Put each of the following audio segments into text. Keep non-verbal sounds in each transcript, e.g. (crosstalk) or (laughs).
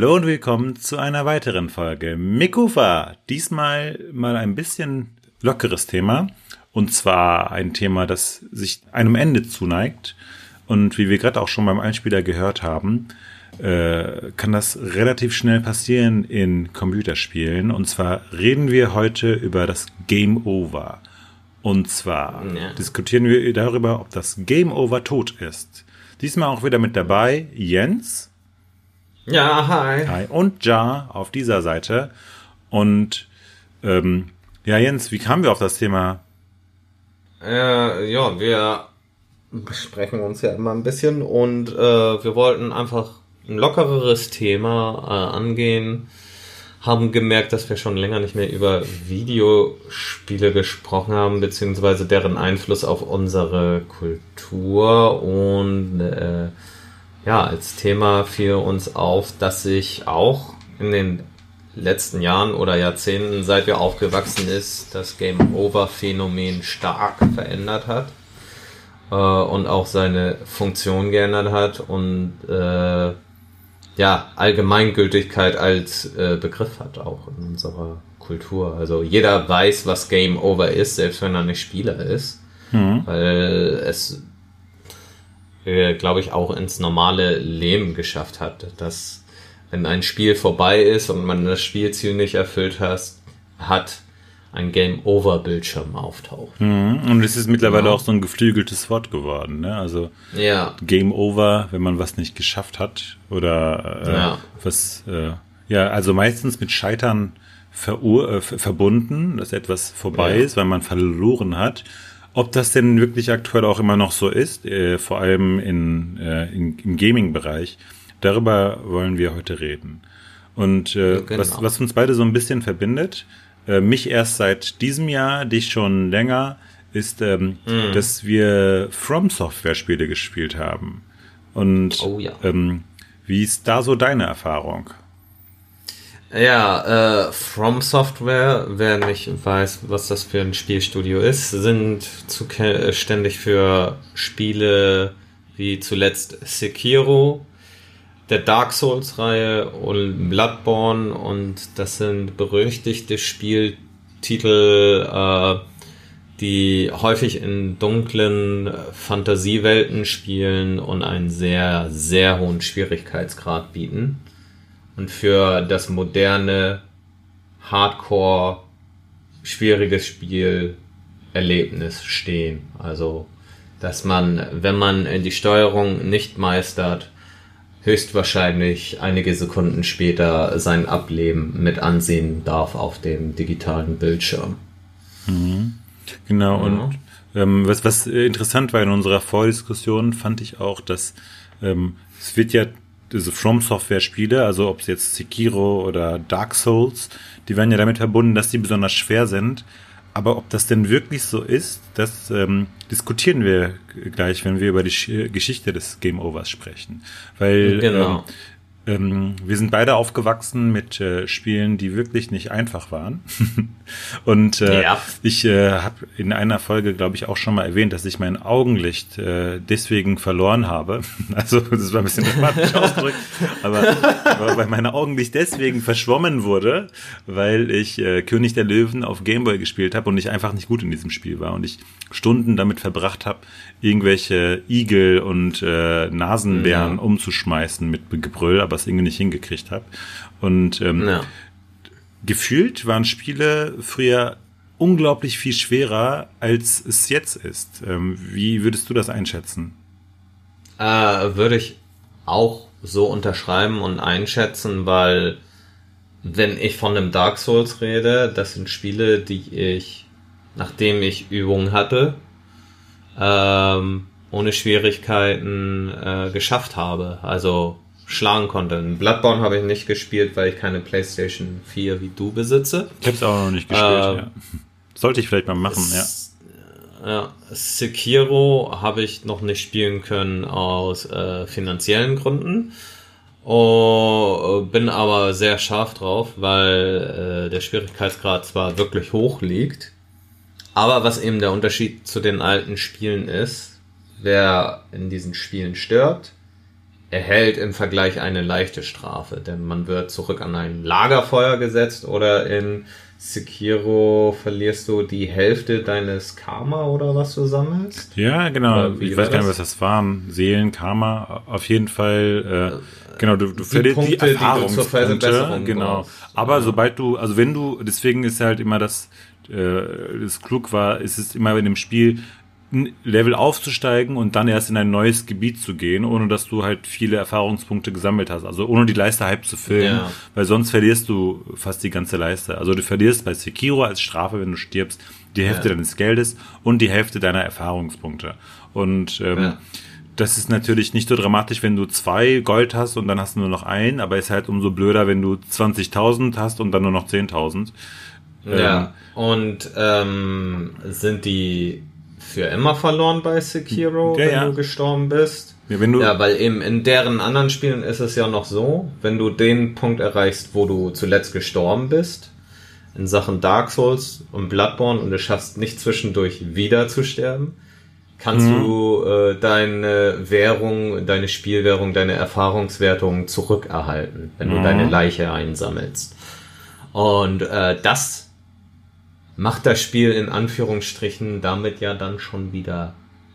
Hallo und willkommen zu einer weiteren Folge Mikufa. Diesmal mal ein bisschen lockeres Thema. Und zwar ein Thema, das sich einem Ende zuneigt. Und wie wir gerade auch schon beim Einspieler gehört haben, äh, kann das relativ schnell passieren in Computerspielen. Und zwar reden wir heute über das Game Over. Und zwar ja. diskutieren wir darüber, ob das Game Over tot ist. Diesmal auch wieder mit dabei Jens. Ja, hi. Hi. Und Ja auf dieser Seite. Und ähm, ja, Jens, wie kamen wir auf das Thema? Äh, ja, wir besprechen uns ja immer ein bisschen und äh, wir wollten einfach ein lockereres Thema äh, angehen haben gemerkt, dass wir schon länger nicht mehr über Videospiele gesprochen haben, beziehungsweise deren Einfluss auf unsere Kultur. Und äh, ja, als Thema fiel uns auf, dass sich auch in den letzten Jahren oder Jahrzehnten, seit wir aufgewachsen ist, das Game Over Phänomen stark verändert hat äh, und auch seine Funktion geändert hat und äh, ja, Allgemeingültigkeit als äh, Begriff hat, auch in unserer Kultur. Also jeder weiß, was Game Over ist, selbst wenn er nicht Spieler ist. Mhm. Weil es, äh, glaube ich, auch ins normale Leben geschafft hat, dass wenn ein Spiel vorbei ist und man das Spielziel nicht erfüllt hat, hat ein Game-Over-Bildschirm auftaucht. Mhm. Und es ist mittlerweile ja. auch so ein geflügeltes Wort geworden. Ne? Also ja. Game Over, wenn man was nicht geschafft hat oder äh, ja. was, äh, ja, also meistens mit Scheitern äh, verbunden, dass etwas vorbei ja. ist, weil man verloren hat. Ob das denn wirklich aktuell auch immer noch so ist, äh, vor allem in, äh, in im Gaming-Bereich, darüber wollen wir heute reden. Und äh, genau. was, was uns beide so ein bisschen verbindet, äh, mich erst seit diesem Jahr, dich schon länger, ist, ähm, mm. dass wir From Software Spiele gespielt haben. Und oh, ja. ähm, wie ist da so deine Erfahrung? Ja, äh, From Software, wer nicht weiß, was das für ein Spielstudio ist, sind zuständig für Spiele wie zuletzt Sekiro, der Dark Souls-Reihe und Bloodborne und das sind berüchtigte Spieltitel, äh, die häufig in dunklen Fantasiewelten spielen und einen sehr, sehr hohen Schwierigkeitsgrad bieten. Und für das moderne, hardcore, schwieriges Spielerlebnis stehen. Also, dass man, wenn man die Steuerung nicht meistert, höchstwahrscheinlich einige Sekunden später sein Ableben mit ansehen darf auf dem digitalen Bildschirm. Mhm. Genau, ja. und ähm, was, was interessant war in unserer Vordiskussion, fand ich auch, dass ähm, es wird ja diese From Software Spiele, also ob es jetzt Sekiro oder Dark Souls, die werden ja damit verbunden, dass die besonders schwer sind. Aber ob das denn wirklich so ist, das ähm, diskutieren wir gleich, wenn wir über die Geschichte des Game Overs sprechen. Weil genau. ähm, ähm, wir sind beide aufgewachsen mit äh, Spielen, die wirklich nicht einfach waren. (laughs) und äh, ja. ich äh, habe in einer Folge, glaube ich, auch schon mal erwähnt, dass ich mein Augenlicht äh, deswegen verloren habe. (laughs) also das war ein bisschen dramatisch (laughs) ausgedrückt, aber, aber weil mein Augenlicht deswegen verschwommen wurde, weil ich äh, König der Löwen auf Gameboy gespielt habe und ich einfach nicht gut in diesem Spiel war und ich Stunden damit verbracht habe, irgendwelche Igel und äh, Nasenbären ja. umzuschmeißen mit Gebrüll, aber es irgendwie nicht hingekriegt habe. Und ähm, ja. gefühlt waren Spiele früher unglaublich viel schwerer, als es jetzt ist. Ähm, wie würdest du das einschätzen? Äh, würde ich auch so unterschreiben und einschätzen, weil wenn ich von einem Dark Souls rede, das sind Spiele, die ich, nachdem ich Übungen hatte, ähm, ohne Schwierigkeiten äh, geschafft habe. Also schlagen konnte. In Bloodborne habe ich nicht gespielt, weil ich keine PlayStation 4 wie du besitze. Ich habe es auch noch nicht gespielt, äh, ja. Sollte ich vielleicht mal machen, ja. Ja, Sekiro habe ich noch nicht spielen können aus äh, finanziellen Gründen. Oh, bin aber sehr scharf drauf, weil äh, der Schwierigkeitsgrad zwar wirklich hoch liegt, aber was eben der Unterschied zu den alten Spielen ist, wer in diesen Spielen stirbt, erhält im Vergleich eine leichte Strafe, denn man wird zurück an ein Lagerfeuer gesetzt oder in Sekiro verlierst du die Hälfte deines Karma oder was du sammelst? Ja, genau. Ich weiß gar nicht, was das waren. Seelen, Karma, auf jeden Fall. Äh, genau, du, du verlierst die Erfahrungspunkte. Genau. Aber ja. sobald du, also wenn du, deswegen ist halt immer das, äh, das klug war, ist es immer in dem Spiel, Level aufzusteigen und dann erst in ein neues Gebiet zu gehen, ohne dass du halt viele Erfahrungspunkte gesammelt hast. Also ohne die Leiste halb zu füllen, ja. weil sonst verlierst du fast die ganze Leiste. Also du verlierst bei Sekiro als Strafe, wenn du stirbst, die Hälfte ja. deines Geldes und die Hälfte deiner Erfahrungspunkte. Und ähm, ja. das ist natürlich nicht so dramatisch, wenn du zwei Gold hast und dann hast du nur noch ein, aber ist halt umso blöder, wenn du 20.000 hast und dann nur noch 10.000. Ja, ähm, und ähm, sind die für immer verloren bei Sekiro, ja, wenn ja. du gestorben bist. Ja, du ja, weil eben in deren anderen Spielen ist es ja noch so, wenn du den Punkt erreichst, wo du zuletzt gestorben bist, in Sachen Dark Souls und Bloodborne und du schaffst nicht zwischendurch wieder zu sterben, kannst mhm. du äh, deine Währung, deine Spielwährung, deine Erfahrungswertung zurückerhalten, wenn mhm. du deine Leiche einsammelst. Und äh, das macht das Spiel in Anführungsstrichen damit ja dann schon wieder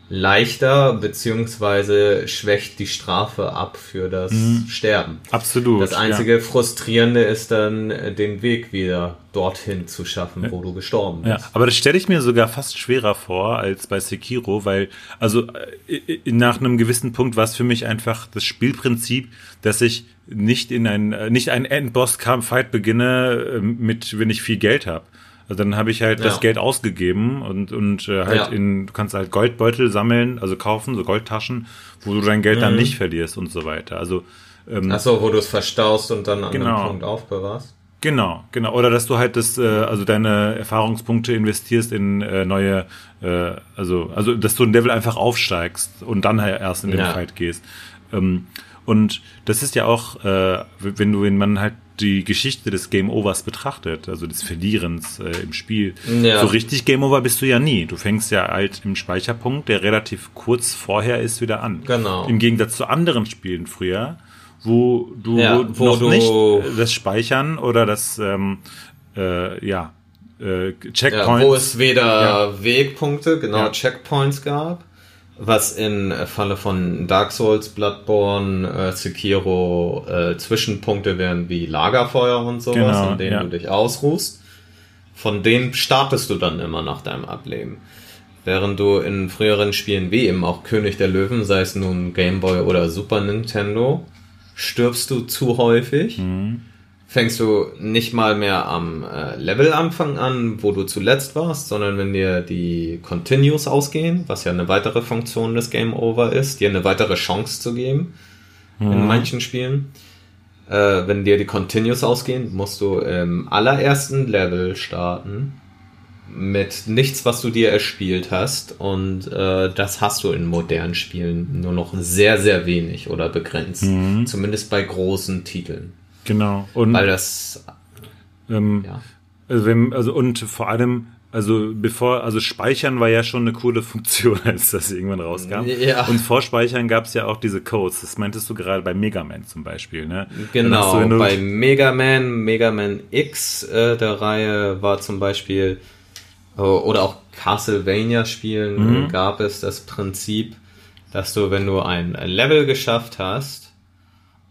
leichter, beziehungsweise schwächt die Strafe ab für das mhm. Sterben. Absolut. Das einzige ja. Frustrierende ist dann, den Weg wieder dorthin zu schaffen, ja. wo du gestorben bist. Ja, aber das stelle ich mir sogar fast schwerer vor als bei Sekiro, weil, also äh, nach einem gewissen Punkt war es für mich einfach das Spielprinzip, dass ich nicht in ein, äh, nicht einen Endboss-Fight beginne äh, mit, wenn ich viel Geld habe also dann habe ich halt ja. das Geld ausgegeben und, und äh, halt ja. in, du kannst halt Goldbeutel sammeln, also kaufen, so Goldtaschen, wo du dein Geld mhm. dann nicht verlierst und so weiter. Also ähm, Ach so, wo du es verstaust und dann an genau. einem Punkt aufbewahrst. Genau, genau. Oder dass du halt das, äh, also deine Erfahrungspunkte investierst in äh, neue, äh, also, also dass du ein Level einfach aufsteigst und dann halt erst in den ja. Fight gehst. Ähm, und das ist ja auch, äh, wenn du, wenn man halt die Geschichte des Game Overs betrachtet, also des Verlierens äh, im Spiel. Ja. So richtig Game Over bist du ja nie. Du fängst ja halt im Speicherpunkt, der relativ kurz vorher ist, wieder an. Genau. Im Gegensatz zu anderen Spielen früher, wo du ja, wo noch du nicht das Speichern oder das ähm, äh, ja äh, Checkpoints. Ja, wo es weder. Wegpunkte, genau Checkpoints gab was in Falle von Dark Souls, Bloodborne, äh, Sekiro äh, Zwischenpunkte wären wie Lagerfeuer und sowas, genau, in denen ja. du dich ausruhst. Von denen startest du dann immer nach deinem Ableben. Während du in früheren Spielen wie eben auch König der Löwen, sei es nun Game Boy oder Super Nintendo, stirbst du zu häufig. Mhm fängst du nicht mal mehr am äh, Levelanfang an, wo du zuletzt warst, sondern wenn dir die Continues ausgehen, was ja eine weitere Funktion des Game Over ist, dir eine weitere Chance zu geben mhm. in manchen Spielen. Äh, wenn dir die Continues ausgehen, musst du im allerersten Level starten mit nichts, was du dir erspielt hast und äh, das hast du in modernen Spielen nur noch sehr, sehr wenig oder begrenzt. Mhm. Zumindest bei großen Titeln. Genau. Und, Weil das. Ähm, ja. Also, wenn, also und vor allem, also bevor, also Speichern war ja schon eine coole Funktion, (laughs) als das irgendwann rauskam. Ja. Und vor Speichern gab es ja auch diese Codes. Das meintest du gerade bei Mega Man zum Beispiel, ne? Genau, du, bei Mega Man, Mega Man X äh, der Reihe war zum Beispiel, äh, oder auch Castlevania-Spielen mhm. gab es das Prinzip, dass du, wenn du ein Level geschafft hast,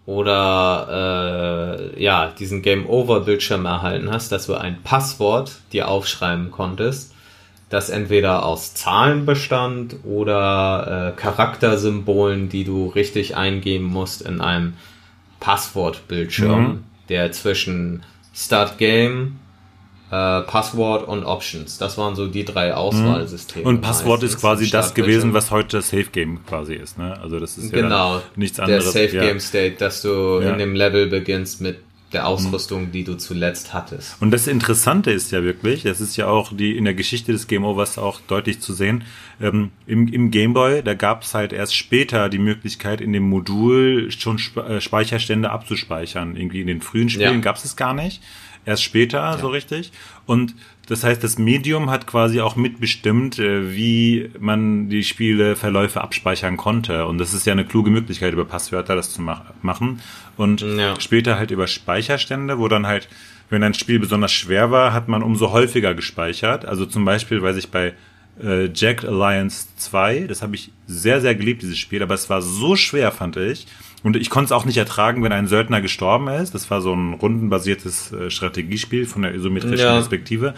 oder äh, ja diesen Game Over Bildschirm erhalten hast, dass du ein Passwort dir aufschreiben konntest, das entweder aus Zahlen bestand oder äh, Charaktersymbolen, die du richtig eingeben musst in einem Passwortbildschirm, mhm. der zwischen Start Game äh, Passwort und Options. Das waren so die drei Auswahlsysteme. Und Passwort ist quasi das gewesen, was heute Safe Game quasi ist. Ne? Also das ist ja genau, nichts anderes. Der Safe Game State, dass du ja. in dem Level beginnst mit der Ausrüstung, die du zuletzt hattest. Und das Interessante ist ja wirklich, das ist ja auch die in der Geschichte des Game Overs auch deutlich zu sehen. Ähm, im, Im Game Boy, da gab es halt erst später die Möglichkeit, in dem Modul schon äh, Speicherstände abzuspeichern. Irgendwie in den frühen Spielen ja. gab es es gar nicht erst später ja. so richtig. Und das heißt, das Medium hat quasi auch mitbestimmt, äh, wie man die Spieleverläufe abspeichern konnte. Und das ist ja eine kluge Möglichkeit, über Passwörter das zu mach machen. Und ja. später halt über Speicherstände, wo dann halt, wenn ein Spiel besonders schwer war, hat man umso häufiger gespeichert. Also zum Beispiel, weiß ich bei äh, Jack Alliance 2, das habe ich sehr, sehr geliebt, dieses Spiel, aber es war so schwer, fand ich. Und ich konnte es auch nicht ertragen, wenn ein Söldner gestorben ist. Das war so ein rundenbasiertes äh, Strategiespiel von der isometrischen ja. Perspektive,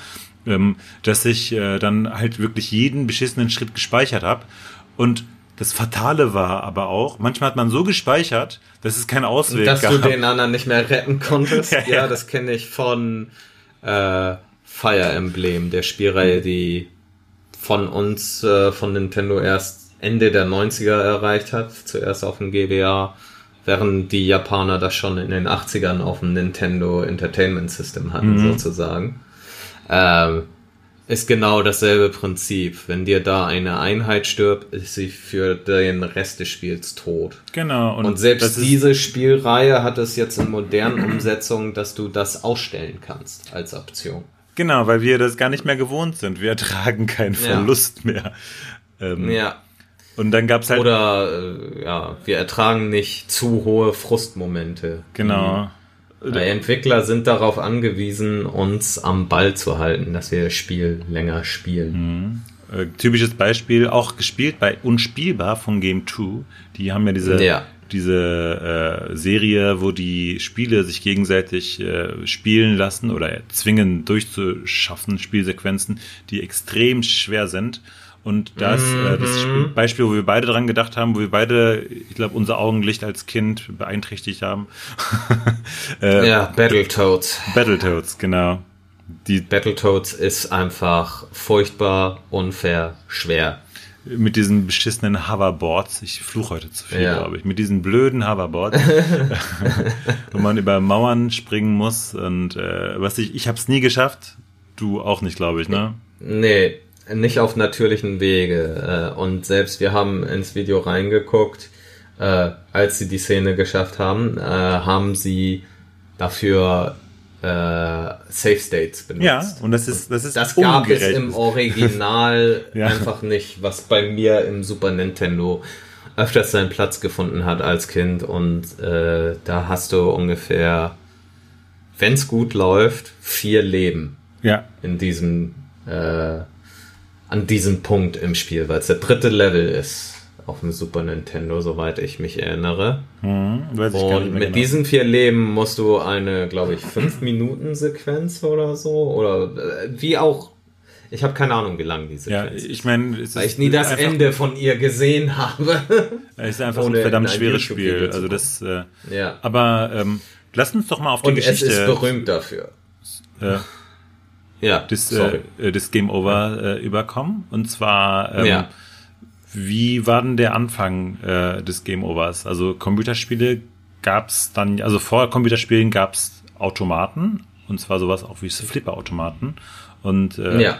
ähm, dass ich äh, dann halt wirklich jeden beschissenen Schritt gespeichert habe. Und das Fatale war aber auch, manchmal hat man so gespeichert, dass es keinen Ausweg dass gab. Dass du den anderen nicht mehr retten konntest. (laughs) ja, ja, das kenne ich von äh, Fire Emblem, der Spielreihe, die von uns, äh, von Nintendo erst Ende der 90er erreicht hat. Zuerst auf dem GBA während die Japaner das schon in den 80ern auf dem Nintendo Entertainment System hatten, mhm. sozusagen. Ähm, ist genau dasselbe Prinzip. Wenn dir da eine Einheit stirbt, ist sie für den Rest des Spiels tot. Genau. Und, und selbst diese Spielreihe hat es jetzt in modernen Umsetzungen, dass du das ausstellen kannst als Option. Genau, weil wir das gar nicht mehr gewohnt sind. Wir ertragen keinen Verlust ja. mehr. Ähm, ja. Und dann gab's halt. Oder äh, ja, wir ertragen nicht zu hohe Frustmomente. Genau. Die Entwickler sind darauf angewiesen, uns am Ball zu halten, dass wir das Spiel länger spielen. Mhm. Äh, typisches Beispiel, auch gespielt bei Unspielbar von Game 2. Die haben ja diese, ja. Diese äh, Serie, wo die Spiele sich gegenseitig äh, spielen lassen oder zwingen durchzuschaffen, Spielsequenzen, die extrem schwer sind. Und das, mhm. äh, das. Beispiel, wo wir beide dran gedacht haben, wo wir beide, ich glaube, unser Augenlicht als Kind beeinträchtigt haben. (laughs) äh, ja, Battletoads. Battletoads, genau. Die Battletoads ist einfach furchtbar, unfair, schwer. Mit diesen beschissenen Hoverboards, ich fluche heute zu viel, ja. glaube ich, mit diesen blöden Hoverboards, (laughs) wo man über Mauern springen muss und äh, was ich, ich habe es nie geschafft, du auch nicht, glaube ich, ne? Nee, nicht auf natürlichen Wege. Äh, und selbst wir haben ins Video reingeguckt, äh, als sie die Szene geschafft haben, äh, haben sie dafür äh, Safe States benutzt. Ja, und das ist das ist das gab es im Original (laughs) ja. einfach nicht, was bei mir im Super Nintendo öfters seinen Platz gefunden hat als Kind und äh, da hast du ungefähr, wenn es gut läuft, vier Leben. Ja. In diesem äh, an diesem Punkt im Spiel, weil es der dritte Level ist auf dem Super Nintendo, soweit ich mich erinnere. Hm, und mit genau. diesen vier Leben musst du eine, glaube ich, 5-Minuten-Sequenz (laughs) oder so, oder äh, wie auch. Ich habe keine Ahnung, wie lang die Sequenz ja, ich meine, weil ich nie das Ende von ihr gesehen habe. (laughs) Es ist einfach ein verdammt schweres Spiel. Also das. Äh, ja. Aber ähm, lass uns doch mal auf die und Geschichte. Es ist berühmt dafür. Äh, ja, das, äh, das Game Over äh, überkommen. Und zwar, ähm, ja. Wie war denn der Anfang äh, des Game Overs? Also Computerspiele gab's dann, also vor Computerspielen gab's Automaten, und zwar sowas auch wie Flipper-Automaten. Und äh, ja.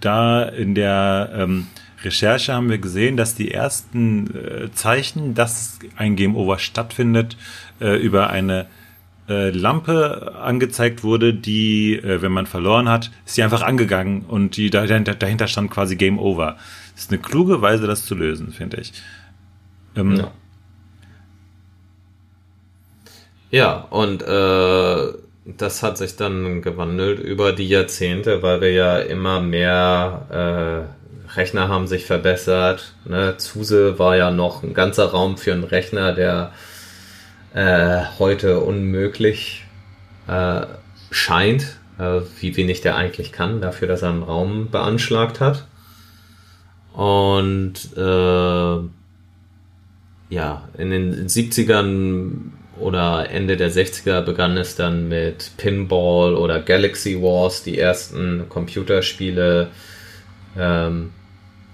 da in der ähm, Recherche haben wir gesehen, dass die ersten äh, Zeichen, dass ein Game Over stattfindet, äh, über eine äh, Lampe angezeigt wurde, die, äh, wenn man verloren hat, ist die einfach angegangen und die dahinter, dahinter stand quasi Game Over. Das ist eine kluge Weise, das zu lösen, finde ich. Ähm, ja. ja, und äh, das hat sich dann gewandelt über die Jahrzehnte, weil wir ja immer mehr äh, Rechner haben sich verbessert. Ne? Zuse war ja noch ein ganzer Raum für einen Rechner, der äh, heute unmöglich äh, scheint, äh, wie wenig der eigentlich kann, dafür, dass er einen Raum beanschlagt hat. Und äh, ja, in den 70ern oder Ende der 60er begann es dann mit Pinball oder Galaxy Wars, die ersten Computerspiele, ähm,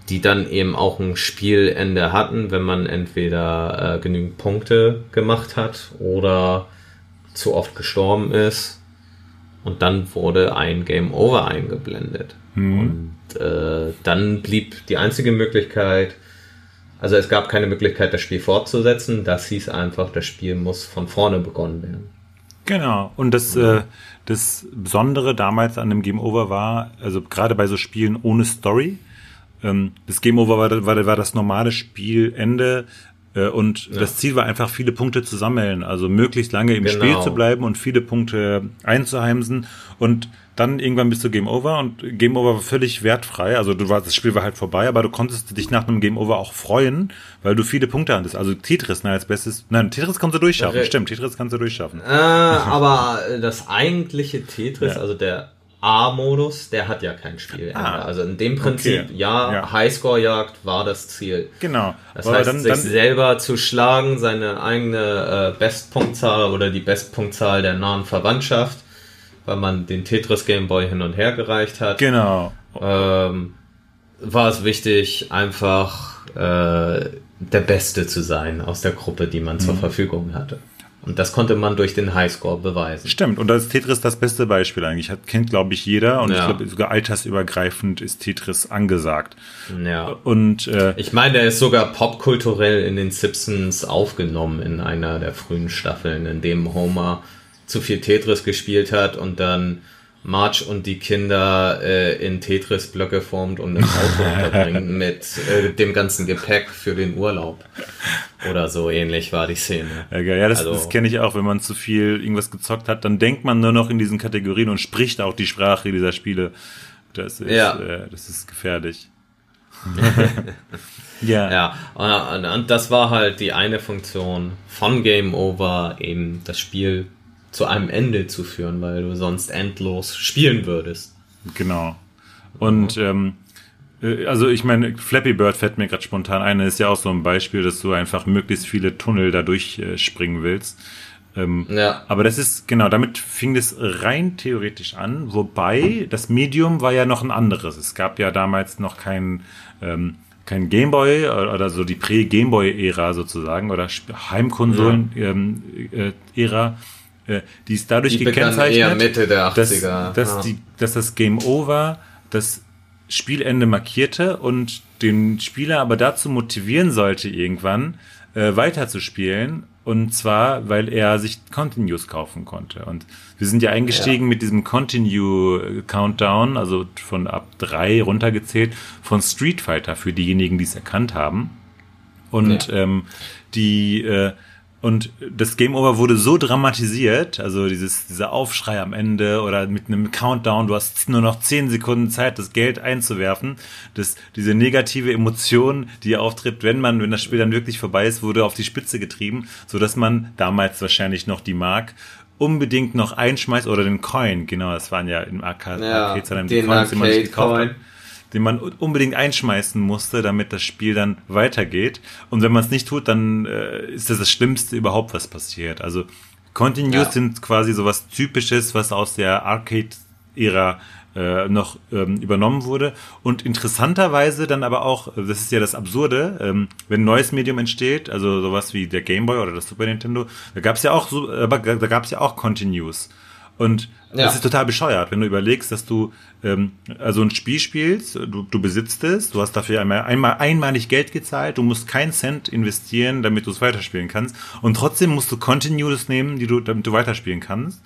die dann eben auch ein Spielende hatten, wenn man entweder äh, genügend Punkte gemacht hat oder zu oft gestorben ist. Und dann wurde ein Game Over eingeblendet. Mhm. Und äh, dann blieb die einzige Möglichkeit, also es gab keine Möglichkeit, das Spiel fortzusetzen. Das hieß einfach, das Spiel muss von vorne begonnen werden. Genau. Und das, ja. äh, das Besondere damals an dem Game Over war, also gerade bei so Spielen ohne Story, ähm, das Game Over war, war, war das normale Spielende und ja. das Ziel war einfach, viele Punkte zu sammeln, also möglichst lange im genau. Spiel zu bleiben und viele Punkte einzuheimsen und dann irgendwann bist du Game Over und Game Over war völlig wertfrei. Also du war, das Spiel war halt vorbei, aber du konntest dich nach einem Game Over auch freuen, weil du viele Punkte hattest. Also Tetris, ne, als bestes. Nein, Tetris kannst du durchschaffen. Re Stimmt, Tetris kannst du durchschaffen. Äh, (laughs) aber das eigentliche Tetris, ja. also der A-Modus, der hat ja kein Spielende. Ah, also in dem Prinzip, okay. ja, ja. Highscore-Jagd war das Ziel. Genau. Das aber heißt, dann, sich dann selber zu schlagen, seine eigene äh, Bestpunktzahl oder die Bestpunktzahl der nahen Verwandtschaft weil man den Tetris Game Boy hin und her gereicht hat. Genau. Ähm, war es wichtig, einfach äh, der Beste zu sein aus der Gruppe, die man mhm. zur Verfügung hatte. Und das konnte man durch den Highscore beweisen. Stimmt, und da ist Tetris das beste Beispiel eigentlich. Hat, kennt, glaube ich, jeder. Und ja. ich glaube, sogar altersübergreifend ist Tetris angesagt. Ja. Und äh, ich meine, er ist sogar popkulturell in den Simpsons aufgenommen in einer der frühen Staffeln, in dem Homer zu viel Tetris gespielt hat und dann March und die Kinder äh, in Tetris-Blöcke formt und im Auto (laughs) unterbringt mit äh, dem ganzen Gepäck für den Urlaub. Oder so ähnlich war die Szene. Ja, ja das, also, das kenne ich auch. Wenn man zu viel irgendwas gezockt hat, dann denkt man nur noch in diesen Kategorien und spricht auch die Sprache dieser Spiele. Das ist, ja. äh, das ist gefährlich. (laughs) ja. Ja, und, und das war halt die eine Funktion von Game Over, eben das Spiel zu einem Ende zu führen, weil du sonst endlos spielen würdest. Genau. Und ähm, äh, also ich meine, Flappy Bird fällt mir gerade spontan ein, ist ja auch so ein Beispiel, dass du einfach möglichst viele Tunnel da durchspringen äh, willst. Ähm, ja. Aber das ist, genau, damit fing das rein theoretisch an, wobei das Medium war ja noch ein anderes. Es gab ja damals noch kein, ähm, kein Gameboy oder so die Prä-Gameboy-Ära sozusagen oder Heimkonsolen-Ära. Ähm, äh, äh, die ist dadurch die gekennzeichnet, eher Mitte der 80er. Dass, dass, ja. die, dass das Game Over das Spielende markierte und den Spieler aber dazu motivieren sollte, irgendwann äh, weiterzuspielen. Und zwar, weil er sich Continues kaufen konnte. Und wir sind ja eingestiegen ja. mit diesem Continue Countdown, also von ab drei runtergezählt, von Street Fighter für diejenigen, die es erkannt haben. Und ja. ähm, die äh, und das Game Over wurde so dramatisiert, also dieses, dieser Aufschrei am Ende oder mit einem Countdown, du hast nur noch zehn Sekunden Zeit, das Geld einzuwerfen, dass diese negative Emotion, die auftritt, wenn man, wenn das Spiel dann wirklich vorbei ist, wurde auf die Spitze getrieben, so dass man damals wahrscheinlich noch die Mark unbedingt noch einschmeißt oder den Coin, genau, das waren ja im Arcade, ja, Arcade die Coins, die man nicht gekauft. hat den man unbedingt einschmeißen musste, damit das Spiel dann weitergeht. Und wenn man es nicht tut, dann äh, ist das das Schlimmste überhaupt, was passiert. Also Continues ja. sind quasi sowas Typisches, was aus der Arcade-Ära äh, noch ähm, übernommen wurde. Und interessanterweise dann aber auch, das ist ja das Absurde, ähm, wenn ein neues Medium entsteht, also sowas wie der Game Boy oder das Super Nintendo, da gab es ja auch so, aber da gab es ja auch Continues. Und ja. das ist total bescheuert, wenn du überlegst, dass du ähm, also ein Spiel spielst, du, du besitzt es, du hast dafür einmal, einmal einmalig Geld gezahlt, du musst keinen Cent investieren, damit du es weiterspielen kannst. Und trotzdem musst du Continues nehmen, die du, damit du weiterspielen kannst.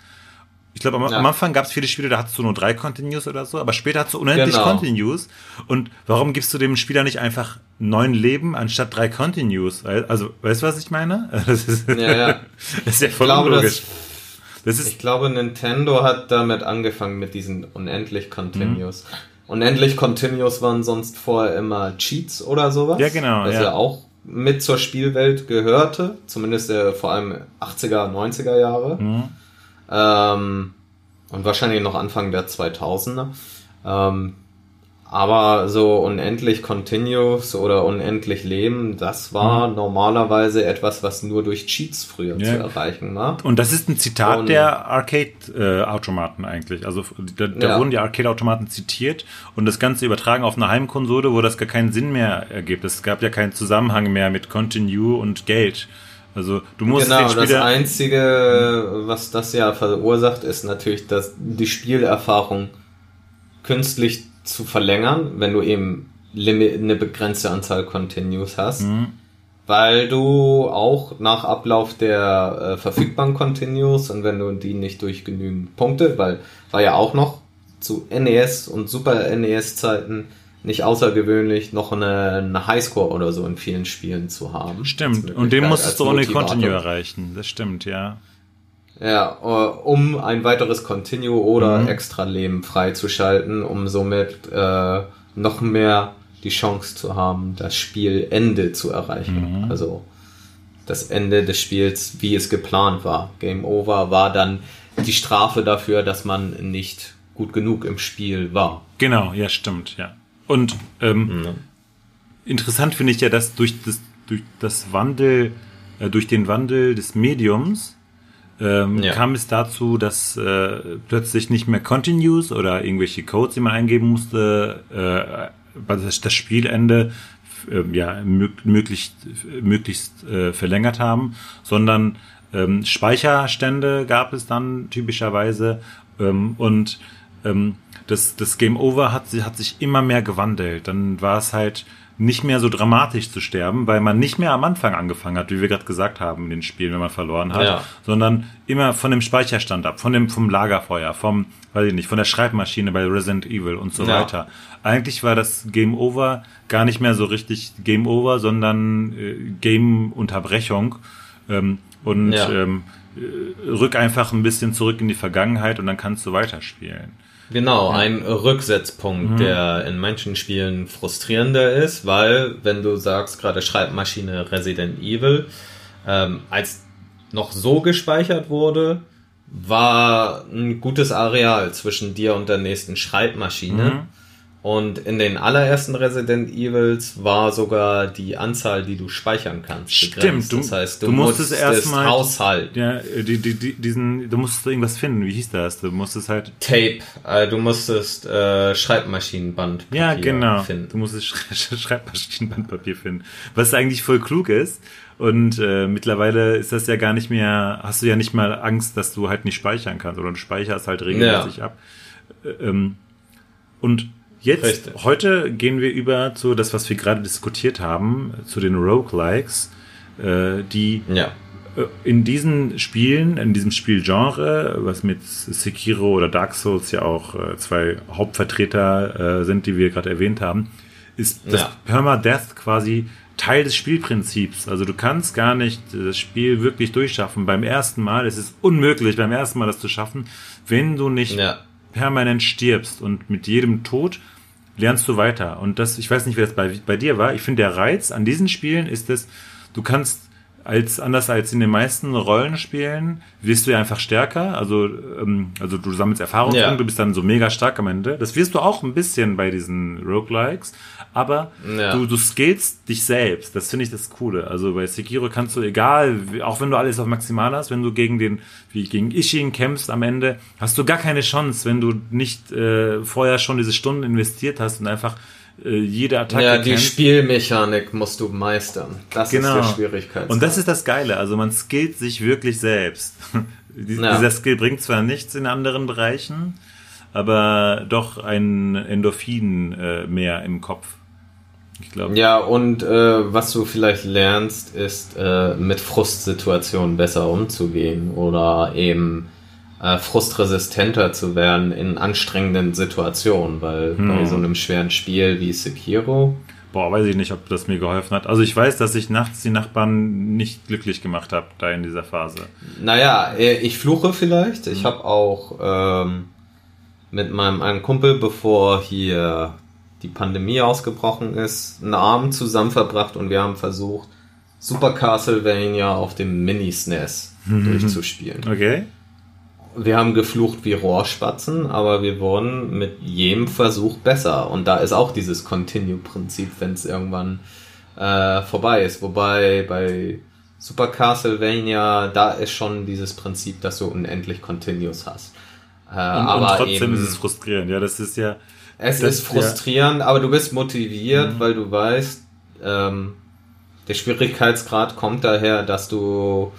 Ich glaube, am, ja. am, Anfang gab es viele Spiele, da hattest du nur drei Continues oder so, aber später hast du unendlich genau. Continues. Und warum gibst du dem Spieler nicht einfach neun Leben anstatt drei Continues? Also, weißt du, was ich meine? (laughs) Das ist ja, ja. (laughs) das ist ja voll glaube, unlogisch. Das das ist ich glaube, Nintendo hat damit angefangen mit diesen unendlich Continuous. Mhm. Unendlich Continuous waren sonst vorher immer Cheats oder sowas. Ja, genau. Was ja. ja auch mit zur Spielwelt gehörte, zumindest äh, vor allem 80er, 90er Jahre. Mhm. Ähm, und wahrscheinlich noch Anfang der 2000er. Ähm, aber so unendlich Continuous oder unendlich Leben, das war mhm. normalerweise etwas, was nur durch Cheats früher ja. zu erreichen war. Und das ist ein Zitat und, der Arcade-Automaten eigentlich. Also da, da ja. wurden die Arcade-Automaten zitiert und das Ganze übertragen auf eine Heimkonsole, wo das gar keinen Sinn mehr ergibt. Es gab ja keinen Zusammenhang mehr mit Continue und Geld. Also du musst genau, den Spieler das einzige, was das ja verursacht, ist natürlich, dass die Spielerfahrung künstlich zu verlängern, wenn du eben eine begrenzte Anzahl Continues hast. Mhm. weil du auch nach Ablauf der äh, verfügbaren Continues und wenn du die nicht durch genügend Punkte, weil war ja auch noch zu NES und Super NES Zeiten nicht außergewöhnlich, noch eine, eine Highscore oder so in vielen Spielen zu haben. Stimmt. Und den musstest du ohne Continue erreichen. Das stimmt, ja. Ja, äh, um ein weiteres Continue oder mhm. extra Leben freizuschalten, um somit äh, noch mehr die Chance zu haben, das Spielende zu erreichen. Mhm. Also das Ende des Spiels, wie es geplant war. Game Over war dann die Strafe dafür, dass man nicht gut genug im Spiel war. Genau, ja, stimmt, ja. Und ähm, mhm. interessant finde ich ja, dass durch das, durch das Wandel, äh, durch den Wandel des Mediums ähm, ja. kam es dazu, dass äh, plötzlich nicht mehr Continues oder irgendwelche Codes, die man eingeben musste, äh, das, Spielende äh, ja möglichst möglichst äh, verlängert haben, sondern ähm, Speicherstände gab es dann typischerweise ähm, und ähm, das, das Game Over hat, hat sich immer mehr gewandelt. Dann war es halt nicht mehr so dramatisch zu sterben, weil man nicht mehr am Anfang angefangen hat, wie wir gerade gesagt haben in den Spielen, wenn man verloren hat, ja. sondern immer von dem Speicherstand ab, von dem vom Lagerfeuer, vom, weiß ich nicht, von der Schreibmaschine bei Resident Evil und so ja. weiter. Eigentlich war das Game Over gar nicht mehr so richtig Game Over, sondern äh, Game Unterbrechung ähm, und ja. ähm, äh, rück einfach ein bisschen zurück in die Vergangenheit und dann kannst du weiterspielen. Genau, ein Rücksetzpunkt, mhm. der in manchen Spielen frustrierender ist, weil, wenn du sagst, gerade Schreibmaschine Resident Evil, ähm, als noch so gespeichert wurde, war ein gutes Areal zwischen dir und der nächsten Schreibmaschine. Mhm. Und in den allerersten Resident Evils war sogar die Anzahl, die du speichern kannst, begrenzt. Stimmt, du, das heißt, du, du musstest erstmal Haushalt. Ja, die, die, die, diesen, du musstest irgendwas finden. Wie hieß das? Du musstest halt Tape. Äh, du musstest äh, Schreibmaschinenbandpapier ja, genau. finden. Du musstest Sch (laughs) Schreibmaschinenbandpapier finden, was eigentlich voll klug ist. Und äh, mittlerweile ist das ja gar nicht mehr. Hast du ja nicht mal Angst, dass du halt nicht speichern kannst, oder du speicherst halt regelmäßig ja. ab. Äh, ähm, und Jetzt, Richtig. heute gehen wir über zu das, was wir gerade diskutiert haben, zu den Roguelikes, äh, die ja. Äh, in diesen Spielen, in diesem Spielgenre, was mit Sekiro oder Dark Souls ja auch äh, zwei Hauptvertreter äh, sind, die wir gerade erwähnt haben, ist das ja. Permadeath quasi Teil des Spielprinzips. Also du kannst gar nicht das Spiel wirklich durchschaffen. Beim ersten Mal, es ist unmöglich, beim ersten Mal das zu schaffen, wenn du nicht ja. Permanent stirbst. Und mit jedem Tod lernst du weiter. Und das, ich weiß nicht, wie das bei, bei dir war. Ich finde, der Reiz an diesen Spielen ist es, du kannst als anders als in den meisten Rollenspielen wirst du ja einfach stärker. Also, ähm, also du sammelst Erfahrung, ja. du bist dann so mega stark am Ende. Das wirst du auch ein bisschen bei diesen Roguelikes, aber ja. du, du skillst dich selbst. Das finde ich das Coole. Also bei Sekiro kannst du, egal, auch wenn du alles auf maximal hast, wenn du gegen den, wie gegen Ishin kämpfst am Ende, hast du gar keine Chance, wenn du nicht äh, vorher schon diese Stunden investiert hast und einfach äh, jede Attacke. Ja, die kennt. Spielmechanik musst du meistern. Das genau. ist der Schwierigkeit. Und das ist das Geile. Also man skillt sich wirklich selbst. (laughs) ja. Dieser Skill bringt zwar nichts in anderen Bereichen, aber doch ein Endorphin äh, mehr im Kopf. Ich glaube. Ja, und äh, was du vielleicht lernst, ist äh, mit Frustsituationen besser umzugehen oder eben äh, frustresistenter zu werden in anstrengenden Situationen, weil hm. bei so einem schweren Spiel wie Sekiro. Boah, weiß ich nicht, ob das mir geholfen hat. Also ich weiß, dass ich nachts die Nachbarn nicht glücklich gemacht habe, da in dieser Phase. Naja, äh, ich fluche vielleicht. Ich hm. habe auch ähm, mit meinem einen Kumpel, bevor hier die Pandemie ausgebrochen ist, einen Abend zusammen verbracht und wir haben versucht, Super Castlevania auf dem Mini-SNES mhm. durchzuspielen. Okay wir haben geflucht wie Rohrspatzen, aber wir wurden mit jedem Versuch besser. Und da ist auch dieses Continue-Prinzip, wenn es irgendwann äh, vorbei ist. Wobei bei Super Castlevania, da ist schon dieses Prinzip, dass du unendlich Continues hast. Äh, und, aber und trotzdem eben, ist es frustrierend, ja, das ist ja. Es ist frustrierend, ja. aber du bist motiviert, mhm. weil du weißt, ähm, der Schwierigkeitsgrad kommt daher, dass du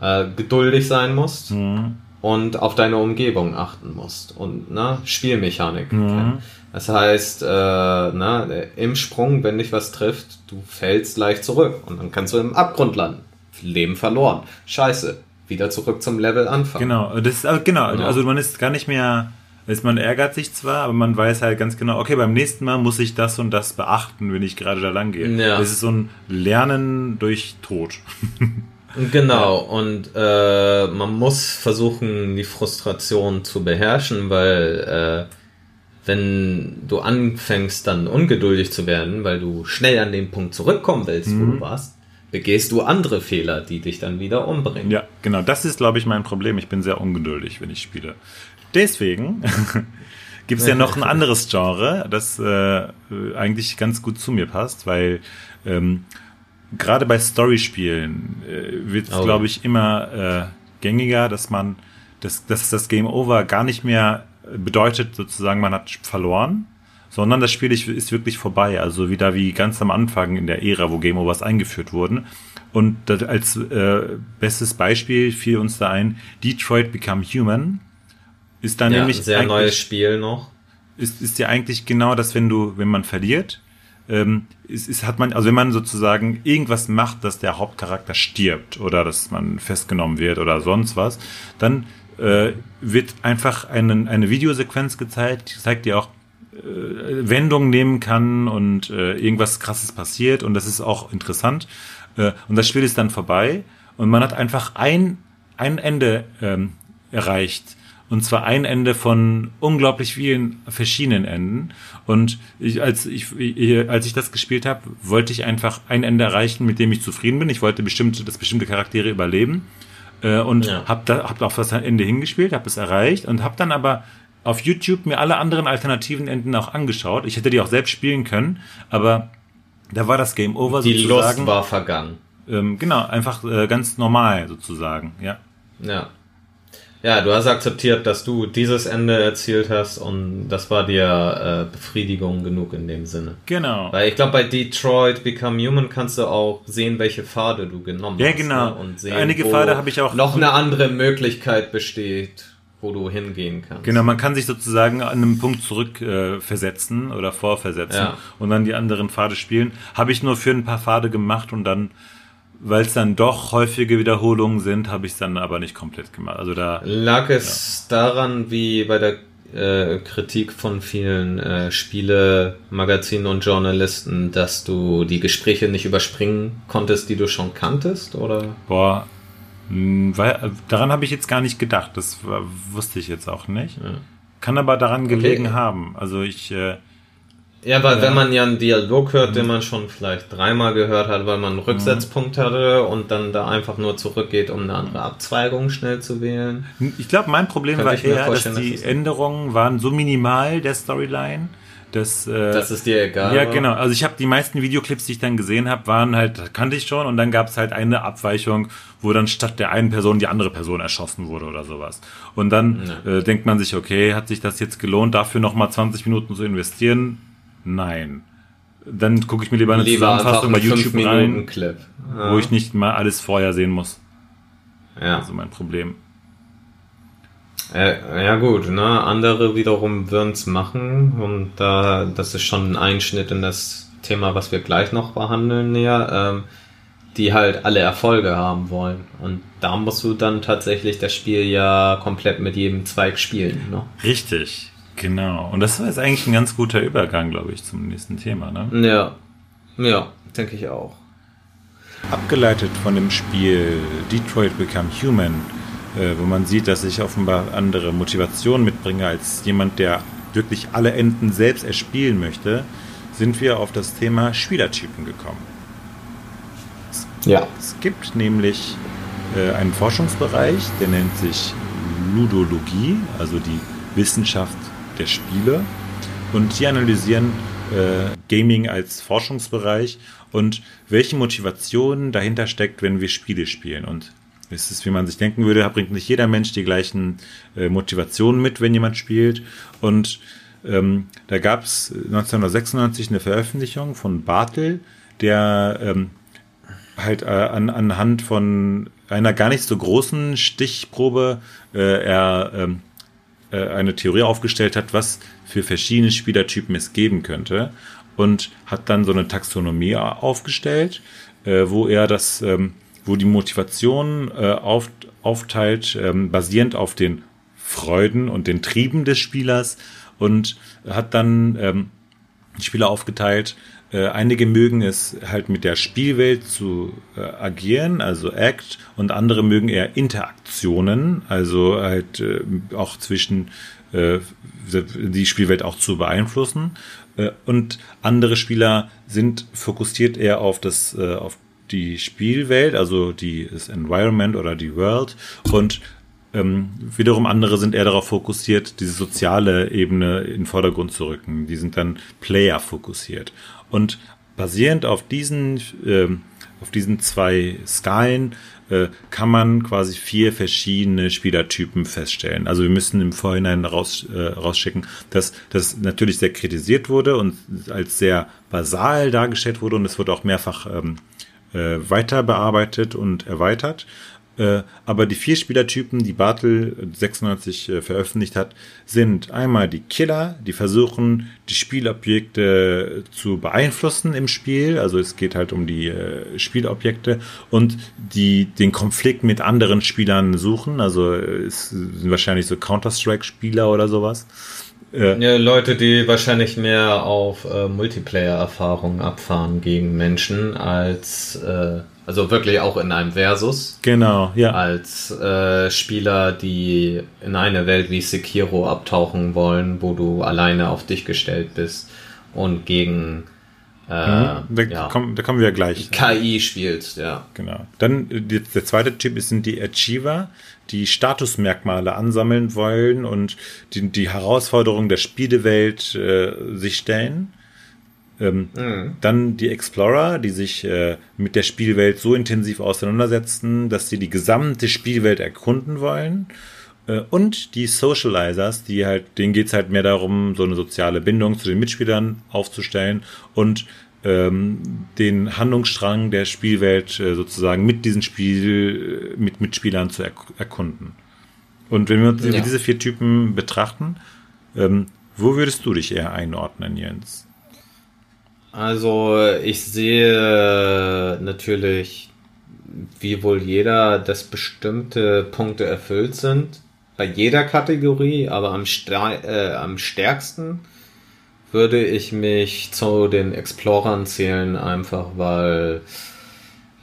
äh, geduldig sein musst. Mhm und auf deine Umgebung achten musst und ne, Spielmechanik mhm. kennen. Das heißt, äh, ne, im Sprung, wenn dich was trifft, du fällst leicht zurück und dann kannst du im Abgrund landen. Leben verloren. Scheiße. Wieder zurück zum Level anfangen. Genau, das ist, genau, genau. also man ist gar nicht mehr, ist, man ärgert sich zwar, aber man weiß halt ganz genau, okay, beim nächsten Mal muss ich das und das beachten, wenn ich gerade da lang gehe. Ja. Das ist so ein Lernen durch Tod. (laughs) Genau, und äh, man muss versuchen, die Frustration zu beherrschen, weil äh, wenn du anfängst, dann ungeduldig zu werden, weil du schnell an den Punkt zurückkommen willst, mhm. wo du warst, begehst du andere Fehler, die dich dann wieder umbringen. Ja, genau, das ist, glaube ich, mein Problem. Ich bin sehr ungeduldig, wenn ich spiele. Deswegen (laughs) gibt es ja noch ein anderes Genre, das äh, eigentlich ganz gut zu mir passt, weil ähm, gerade bei Storyspielen äh, wird es, oh. glaube ich, immer äh, gängiger, dass man, dass, dass das Game Over gar nicht mehr bedeutet, sozusagen, man hat verloren, sondern das Spiel ist wirklich vorbei. Also wieder wie ganz am Anfang in der Ära, wo Game Overs eingeführt wurden. Und das, als äh, bestes Beispiel fiel uns da ein, Detroit Become Human. Ist da ja, nämlich. Sehr neues Spiel noch. Ist, ist ja eigentlich genau das, wenn du, wenn man verliert, ähm, ist, ist, hat man, also wenn man sozusagen irgendwas macht, dass der Hauptcharakter stirbt oder dass man festgenommen wird oder sonst was, dann äh, wird einfach einen, eine Videosequenz gezeigt, die zeigt dir auch äh, Wendungen nehmen kann und äh, irgendwas krasses passiert und das ist auch interessant. Äh, und das Spiel ist dann vorbei und man hat einfach ein, ein Ende ähm, erreicht und zwar ein Ende von unglaublich vielen verschiedenen Enden. Und ich, als, ich, als ich das gespielt habe, wollte ich einfach ein Ende erreichen, mit dem ich zufrieden bin. Ich wollte bestimmte, dass bestimmte Charaktere überleben. Äh, und ja. habe da, hab auf das Ende hingespielt, habe es erreicht und habe dann aber auf YouTube mir alle anderen alternativen Enden auch angeschaut. Ich hätte die auch selbst spielen können, aber da war das Game Over die sozusagen. Die Lust war vergangen. Ähm, genau, einfach äh, ganz normal sozusagen, ja. Ja. Ja, du hast akzeptiert, dass du dieses Ende erzielt hast und das war dir äh, Befriedigung genug in dem Sinne. Genau. Weil ich glaube, bei Detroit Become Human kannst du auch sehen, welche Pfade du genommen ja, hast. Ja, genau. Ne? Und sehen, Einige Pfade habe ich auch. Noch eine andere Möglichkeit besteht, wo du hingehen kannst. Genau, man kann sich sozusagen an einem Punkt zurück äh, oder vorversetzen ja. und dann die anderen Pfade spielen. Habe ich nur für ein paar Pfade gemacht und dann weil es dann doch häufige Wiederholungen sind, habe ich es dann aber nicht komplett gemacht. Also da lag es ja. daran, wie bei der äh, Kritik von vielen äh, Spiele, Magazinen und Journalisten, dass du die Gespräche nicht überspringen konntest, die du schon kanntest, oder? Boah, hm, weil, daran habe ich jetzt gar nicht gedacht. Das war, wusste ich jetzt auch nicht. Ja. Kann aber daran gelegen okay. haben. Also ich äh, ja, weil ja. wenn man ja einen Dialog hört, den man schon vielleicht dreimal gehört hat, weil man einen Rücksetzpunkt hatte und dann da einfach nur zurückgeht, um eine andere Abzweigung schnell zu wählen. Ich glaube, mein Problem war eher, dass die dass Änderungen waren so minimal der Storyline, dass äh, das ist dir egal. Ja, war. genau. Also ich habe die meisten Videoclips, die ich dann gesehen habe, waren halt kannte ich schon und dann gab es halt eine Abweichung, wo dann statt der einen Person die andere Person erschossen wurde oder sowas. Und dann ja. äh, denkt man sich, okay, hat sich das jetzt gelohnt, dafür noch mal 20 Minuten zu investieren? Nein. Dann gucke ich mir lieber eine lieber Zusammenfassung bei YouTube rein, Clip. Ja. wo ich nicht mal alles vorher sehen muss. Ja. Also mein Problem. Äh, ja gut, ne? Andere wiederum würden es machen und da das ist schon ein Einschnitt in das Thema, was wir gleich noch behandeln näher, ähm, die halt alle Erfolge haben wollen. Und da musst du dann tatsächlich das Spiel ja komplett mit jedem Zweig spielen. Ne? Richtig, Genau. Und das war jetzt eigentlich ein ganz guter Übergang, glaube ich, zum nächsten Thema, ne? Ja. Ja, denke ich auch. Abgeleitet von dem Spiel Detroit Become Human, äh, wo man sieht, dass ich offenbar andere Motivationen mitbringe als jemand, der wirklich alle Enden selbst erspielen möchte, sind wir auf das Thema Spielertypen gekommen. Es, ja. Es gibt nämlich äh, einen Forschungsbereich, der nennt sich Ludologie, also die Wissenschaft der Spiele. Und die analysieren äh, Gaming als Forschungsbereich und welche Motivation dahinter steckt, wenn wir Spiele spielen. Und es ist, wie man sich denken würde, bringt nicht jeder Mensch die gleichen äh, Motivationen mit, wenn jemand spielt. Und ähm, da gab es 1996 eine Veröffentlichung von Bartel, der ähm, halt äh, an, anhand von einer gar nicht so großen Stichprobe äh, er ähm, äh, eine Theorie aufgestellt hat, was für verschiedene Spielertypen es geben könnte und hat dann so eine Taxonomie aufgestellt, äh, wo er das, ähm, wo die Motivation äh, auf, aufteilt, ähm, basierend auf den Freuden und den Trieben des Spielers und hat dann ähm, die Spieler aufgeteilt. Äh, einige mögen es halt mit der Spielwelt zu äh, agieren, also Act, und andere mögen eher Interaktionen, also halt äh, auch zwischen äh, die Spielwelt auch zu beeinflussen. Äh, und andere Spieler sind fokussiert eher auf das, auf die Spielwelt, also die, das Environment oder die World und ähm, wiederum andere sind eher darauf fokussiert, diese soziale Ebene in den Vordergrund zu rücken. Die sind dann Player fokussiert. Und basierend auf diesen, äh, auf diesen zwei Skalen äh, kann man quasi vier verschiedene Spielertypen feststellen. Also wir müssen im Vorhinein raus, äh, rausschicken, dass das natürlich sehr kritisiert wurde und als sehr basal dargestellt wurde und es wurde auch mehrfach ähm, äh, weiter bearbeitet und erweitert. Äh, aber die vier Spielertypen, die Bartel 96 äh, veröffentlicht hat, sind einmal die Killer, die versuchen, die Spielobjekte zu beeinflussen im Spiel. Also es geht halt um die äh, Spielobjekte und die den Konflikt mit anderen Spielern suchen. Also es sind wahrscheinlich so Counter-Strike-Spieler oder sowas. Ja, Leute, die wahrscheinlich mehr auf äh, Multiplayer-Erfahrungen abfahren gegen Menschen als äh, also wirklich auch in einem Versus. Genau, ja. Als äh, Spieler, die in eine Welt wie Sekiro abtauchen wollen, wo du alleine auf dich gestellt bist und gegen äh, da, ja, komm, da kommen wir gleich. KI spielst, ja. Genau. Dann die, der zweite Typ sind die Achiever, die Statusmerkmale ansammeln wollen und die, die Herausforderung der Spielewelt äh, sich stellen. Ähm, mhm. Dann die Explorer, die sich äh, mit der Spielwelt so intensiv auseinandersetzen, dass sie die gesamte Spielwelt erkunden wollen. Äh, und die Socializers, die halt, denen geht's halt mehr darum, so eine soziale Bindung zu den Mitspielern aufzustellen und ähm, den Handlungsstrang der Spielwelt äh, sozusagen mit diesen Spiel, äh, mit Mitspielern zu erk erkunden. Und wenn wir uns ja. diese vier Typen betrachten, ähm, wo würdest du dich eher einordnen, Jens? Also ich sehe natürlich, wie wohl jeder, dass bestimmte Punkte erfüllt sind. Bei jeder Kategorie, aber am, äh, am stärksten würde ich mich zu den Explorern zählen, einfach weil,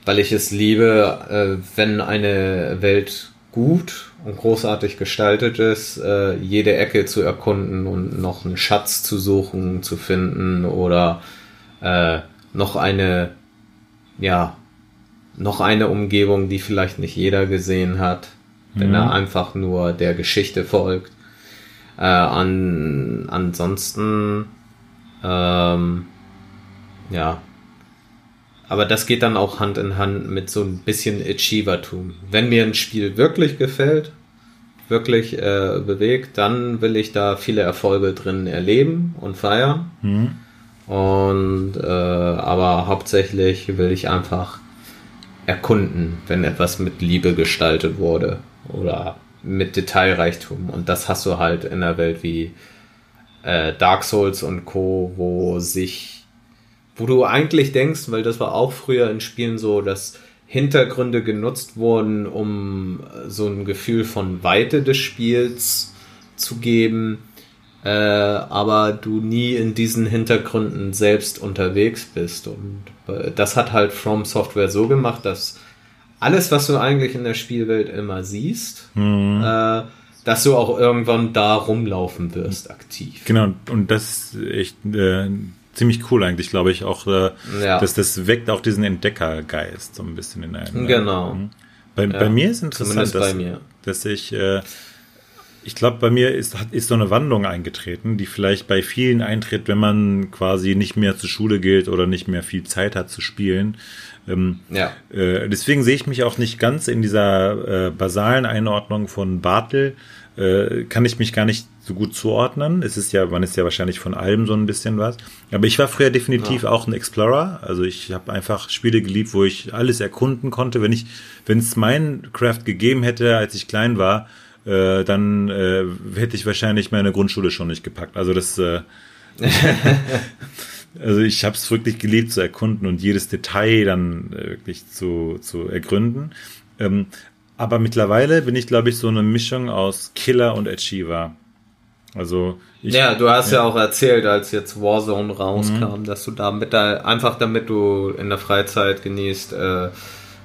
weil ich es liebe, äh, wenn eine Welt gut und großartig gestaltet ist, äh, jede Ecke zu erkunden und noch einen Schatz zu suchen, zu finden oder äh, noch eine, ja, noch eine Umgebung, die vielleicht nicht jeder gesehen hat, wenn mhm. er einfach nur der Geschichte folgt. Äh, an, ansonsten, ähm, ja. Aber das geht dann auch Hand in Hand mit so ein bisschen Achievertum. Wenn mir ein Spiel wirklich gefällt, wirklich äh, bewegt, dann will ich da viele Erfolge drin erleben und feiern. Mhm. Und äh, aber hauptsächlich will ich einfach erkunden, wenn etwas mit Liebe gestaltet wurde oder mit Detailreichtum. Und das hast du halt in der Welt wie äh, Dark Souls und Co., wo sich, wo du eigentlich denkst, weil das war auch früher in Spielen so, dass Hintergründe genutzt wurden, um so ein Gefühl von Weite des Spiels zu geben äh, aber du nie in diesen Hintergründen selbst unterwegs bist. Und äh, das hat halt From Software so gemacht, dass alles, was du eigentlich in der Spielwelt immer siehst, mhm. äh, dass du auch irgendwann da rumlaufen wirst, aktiv. Genau, und das ist echt äh, ziemlich cool eigentlich, glaube ich, auch, äh, ja. dass das weckt auch diesen Entdeckergeist so ein bisschen in einem. Genau. Bei, ja. bei mir ist interessant, dass, dass ich äh, ich glaube, bei mir ist, ist so eine Wandlung eingetreten, die vielleicht bei vielen eintritt, wenn man quasi nicht mehr zur Schule gilt oder nicht mehr viel Zeit hat zu spielen. Ähm, ja. Äh, deswegen sehe ich mich auch nicht ganz in dieser äh, basalen Einordnung von Bartel, äh, kann ich mich gar nicht so gut zuordnen. Es ist ja, man ist ja wahrscheinlich von allem so ein bisschen was. Aber ich war früher definitiv ja. auch ein Explorer. Also ich habe einfach Spiele geliebt, wo ich alles erkunden konnte. Wenn ich, wenn es Minecraft gegeben hätte, als ich klein war, äh, dann äh, hätte ich wahrscheinlich meine Grundschule schon nicht gepackt. Also das äh, (laughs) Also ich habe es wirklich geliebt zu erkunden und jedes Detail dann äh, wirklich zu, zu ergründen. Ähm, aber mittlerweile bin ich, glaube ich, so eine Mischung aus Killer und Achiever. Also ich, ja, du hast ja. ja auch erzählt, als jetzt Warzone rauskam, mhm. dass du da mit da einfach damit du in der Freizeit genießt, äh,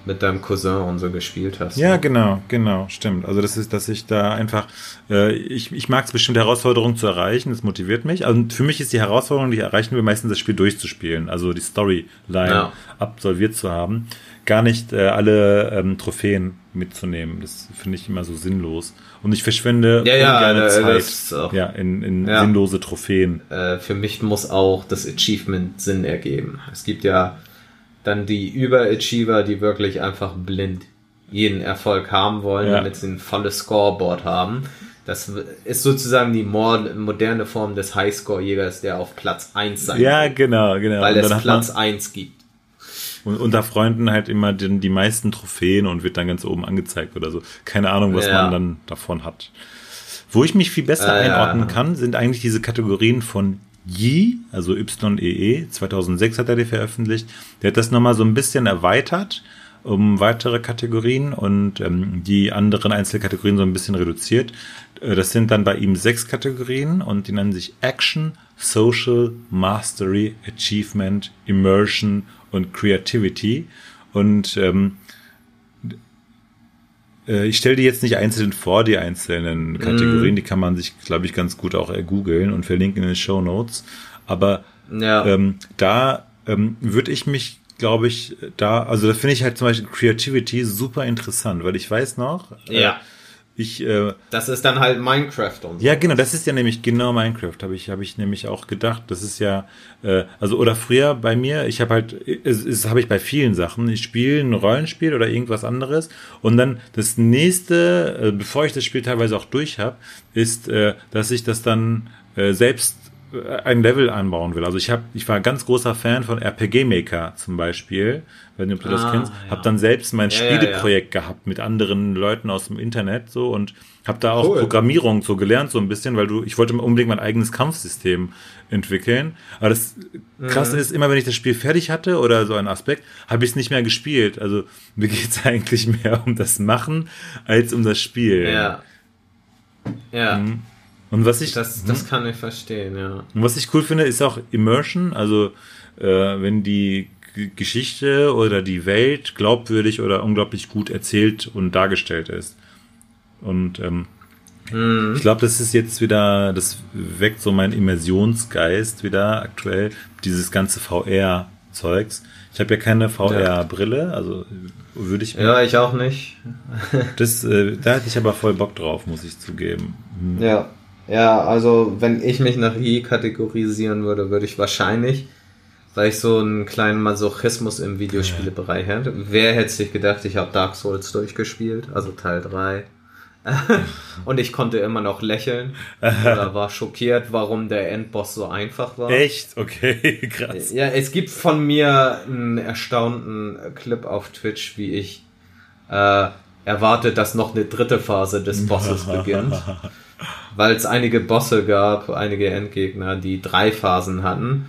mit deinem Cousin und so gespielt hast. Ja, ne? genau, genau, stimmt. Also das ist, dass ich da einfach, äh, ich, ich mag es bestimmte Herausforderungen zu erreichen, das motiviert mich. Also für mich ist die Herausforderung, die ich erreichen will, meistens das Spiel durchzuspielen, also die Storyline ja. absolviert zu haben. Gar nicht äh, alle ähm, Trophäen mitzunehmen. Das finde ich immer so sinnlos. Und ich verschwende ja, ja, äh, Zeit ja, in, in ja. sinnlose Trophäen. Äh, für mich muss auch das Achievement Sinn ergeben. Es gibt ja dann die Überachiever, die wirklich einfach blind jeden Erfolg haben wollen, ja. damit sie ein volles Scoreboard haben. Das ist sozusagen die moderne Form des Highscore-Jägers, der auf Platz 1 sein Ja, will, genau, genau. Weil es Platz 1 gibt. Und unter Freunden halt immer den, die meisten Trophäen und wird dann ganz oben angezeigt oder so. Keine Ahnung, was ja. man dann davon hat. Wo ich mich viel besser äh, einordnen kann, sind eigentlich diese Kategorien von Yi, also YEE, 2006 hat er die veröffentlicht. Der hat das nochmal so ein bisschen erweitert um weitere Kategorien und ähm, die anderen Einzelkategorien so ein bisschen reduziert. Äh, das sind dann bei ihm sechs Kategorien und die nennen sich Action, Social, Mastery, Achievement, Immersion und Creativity. Und ähm, äh, ich stelle die jetzt nicht einzeln vor, die einzelnen Kategorien. Mm. Die kann man sich, glaube ich, ganz gut auch ergoogeln und verlinken in den Show Notes. Aber ja. ähm, da ähm, würde ich mich, glaube ich, da, also da finde ich halt zum Beispiel Creativity super interessant, weil ich weiß noch, äh, ja. Äh, ich, äh, das ist dann halt Minecraft und so. Ja, genau, das ist ja nämlich genau Minecraft, habe ich, hab ich nämlich auch gedacht. Das ist ja, äh, also oder früher bei mir, ich habe halt, es, es habe ich bei vielen Sachen, ich spiele ein Rollenspiel oder irgendwas anderes und dann das nächste, äh, bevor ich das Spiel teilweise auch durch habe, ist, äh, dass ich das dann äh, selbst ein Level anbauen will. Also ich habe, ich war ein ganz großer Fan von RPG Maker zum Beispiel, wenn du das ah, kennst. Ja. Habe dann selbst mein ja, Spieleprojekt ja, gehabt mit anderen Leuten aus dem Internet so und habe da auch cool. Programmierung so gelernt so ein bisschen, weil du, ich wollte unbedingt mein eigenes Kampfsystem entwickeln. Aber das Krasse mhm. ist, immer wenn ich das Spiel fertig hatte oder so ein Aspekt, habe ich es nicht mehr gespielt. Also mir geht's (laughs) eigentlich mehr um das Machen als um das Spiel. Ja. Ja. Mhm. Und was ich. Das, das hm? kann ich verstehen, ja. Und was ich cool finde, ist auch Immersion. Also, äh, wenn die G Geschichte oder die Welt glaubwürdig oder unglaublich gut erzählt und dargestellt ist. Und ähm, hm. ich glaube, das ist jetzt wieder, das weckt so meinen Immersionsgeist wieder aktuell, dieses ganze VR-Zeugs. Ich habe ja keine VR-Brille, also würde ich. Ja, ich auch nicht. das, äh, da hätte ich aber voll Bock drauf, muss ich zugeben. Hm. Ja. Ja, also wenn ich mich nach I kategorisieren würde, würde ich wahrscheinlich, weil ich so einen kleinen Masochismus im Videospielebereich hätte. Wer hätte sich gedacht, ich habe Dark Souls durchgespielt, also Teil 3. (laughs) und ich konnte immer noch lächeln oder (laughs) war schockiert, warum der Endboss so einfach war. Echt? Okay, (laughs) krass. Ja, es gibt von mir einen erstaunten Clip auf Twitch, wie ich äh, erwarte, dass noch eine dritte Phase des Bosses beginnt weil es einige Bosse gab, einige Endgegner, die drei Phasen hatten.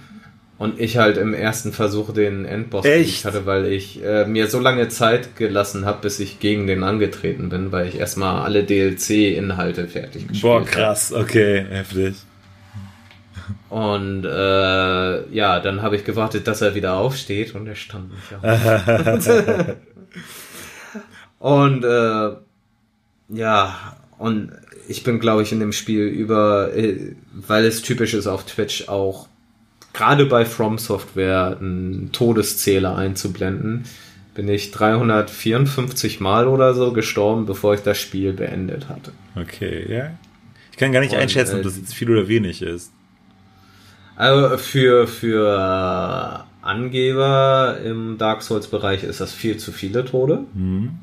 Und ich halt im ersten Versuch den Endboss Echt? hatte, weil ich äh, mir so lange Zeit gelassen habe, bis ich gegen den angetreten bin, weil ich erstmal alle DLC-Inhalte fertig gespielt habe. Boah, krass, hab. okay, heftig. Und äh, ja, dann habe ich gewartet, dass er wieder aufsteht und er stand nicht auf. (laughs) und äh, ja, und ich bin, glaube ich, in dem Spiel über, äh, weil es typisch ist auf Twitch auch, gerade bei From Software einen Todeszähler einzublenden, bin ich 354 Mal oder so gestorben, bevor ich das Spiel beendet hatte. Okay, ja. Ich kann gar nicht Und, einschätzen, ob das jetzt viel oder wenig ist. Also für, für Angeber im Dark Souls-Bereich ist das viel zu viele Tode. Mhm.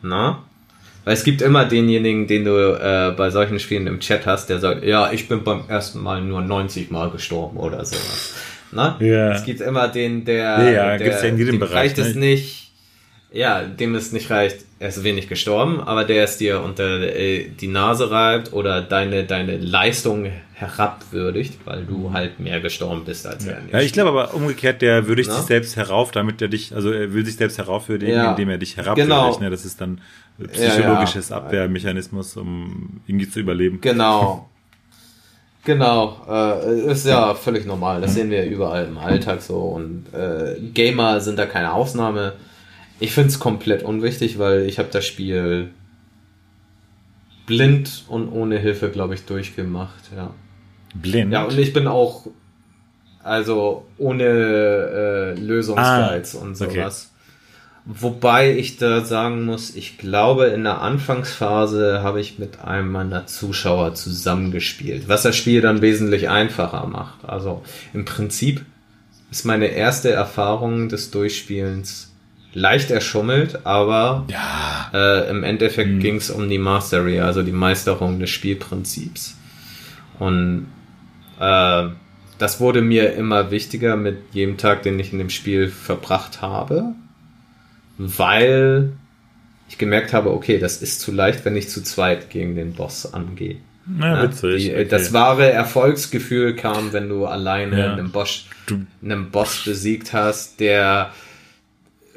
Na? Weil es gibt immer denjenigen, den du äh, bei solchen Spielen im Chat hast, der sagt, ja, ich bin beim ersten Mal nur 90 Mal gestorben oder sowas. Ne? Ja. Es gibt immer den, der, Ja, der gibt's ja in jedem dem Bereich, reicht es ne? nicht, ja, dem es nicht reicht, er ist wenig gestorben, aber der es dir unter äh, die Nase reibt oder deine, deine Leistung herabwürdigt, weil du halt mehr gestorben bist als er. Ja, ich glaube aber umgekehrt, der würdigt Na? sich selbst herauf, damit er dich, also er will sich selbst heraufwürdigen, Ja. indem er dich herabwürdigt. Genau. Ne? Das ist dann Ja, psychologisches ja. Abwehrmechanismus, um irgendwie zu überleben. Genau. (laughs) Genau, äh, ist ja völlig normal. Das sehen wir überall im Alltag so. Und äh, Gamer sind da keine Ausnahme. Ich finde es komplett unwichtig, weil ich habe das Spiel blind und ohne Hilfe, glaube ich, durchgemacht. Ja. Blind. ja, und ich bin auch also ohne äh, Lösungsguides und okay. sowas. Wobei ich da sagen muss, ich glaube, in der Anfangsphase habe ich mit einem meiner Zuschauer zusammengespielt, was das Spiel dann wesentlich einfacher macht. Also im Prinzip ist meine erste Erfahrung des Durchspielens leicht erschummelt, aber ja. äh, im Endeffekt ging es um die Mastery, also die Meisterung des Spielprinzips. Und äh, das wurde mir immer wichtiger mit jedem Tag, den ich in dem Spiel verbracht habe, weil ich gemerkt habe, okay, das ist zu leicht, wenn ich zu zweit gegen den Boss angehe. Na, Ja, witzig. die, okay. Das wahre Erfolgsgefühl kam, wenn du alleine Ja. einen, Boss, einen Boss besiegt hast, der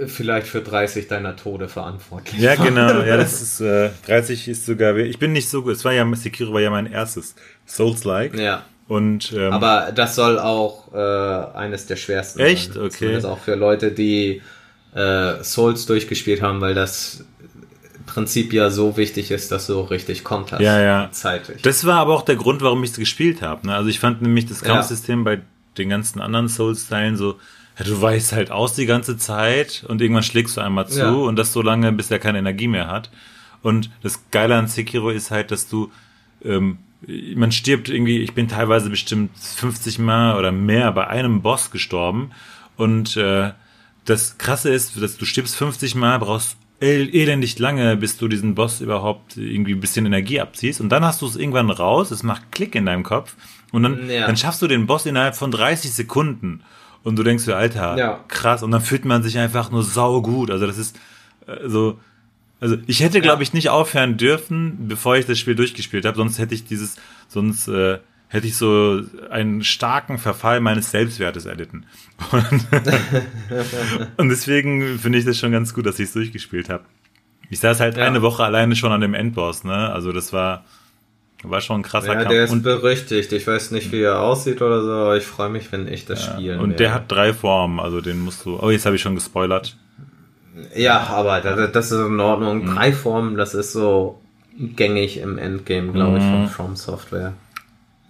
vielleicht für 30 deiner Tode verantwortlich Ja, genau. Ja, (laughs) das ist äh, 30 ist sogar. Ich bin nicht so gut. Es war ja Sekiro war ja mein erstes Souls-like. Ja. Und ähm, Aber das soll auch äh, eines der schwersten Echt? sein. Okay. Zumindest auch für Leute, die äh, Souls durchgespielt haben, weil das Prinzip ja so wichtig ist, dass du richtig konterst. Ja, ja. Zeitig. Das war aber auch der Grund, warum ich es gespielt habe. Ne? Also ich fand nämlich das Ja. Kampfsystem bei den ganzen anderen Souls-Teilen so, ja, du weißt halt aus die ganze Zeit und irgendwann schlägst du einmal zu Ja. und das so lange, bis er keine Energie mehr hat. Und das Geile an Sekiro ist halt, dass du, ähm, man stirbt irgendwie, ich bin teilweise bestimmt 50 Mal oder mehr bei einem Boss gestorben und äh, das Krasse ist, dass du stirbst 50 Mal, brauchst el elendig lange, bis du diesen Boss überhaupt irgendwie ein bisschen Energie abziehst. Und dann hast du es irgendwann raus, es macht Klick in deinem Kopf. Und dann, Ja. dann schaffst du den Boss innerhalb von 30 Sekunden. Und du denkst dir, Alter, Ja. krass. Und dann fühlt man sich einfach nur sau gut. Also das ist äh, so. Also ich hätte, glaube ich, nicht aufhören dürfen, bevor ich das Spiel durchgespielt habe. Sonst hätte ich dieses, sonst äh, hätte ich so einen starken Verfall meines Selbstwertes erlitten. Und, (laughs) und deswegen finde ich das schon ganz gut, dass ich es durchgespielt habe. Ich saß halt Ja. eine Woche alleine schon an dem Endboss, ne? Also das war, war schon ein krasser ja, Kampf. der ist und, berüchtigt. Ich weiß nicht, wie er aussieht oder so, aber ich freue mich, wenn ich das spielen und werde. der hat drei Formen, also den musst du. Oh, jetzt habe ich schon gespoilert. Ja, aber das, das ist in Ordnung. Mhm. Drei Formen, das ist so gängig im Endgame, glaube ich, von Mhm. From Software.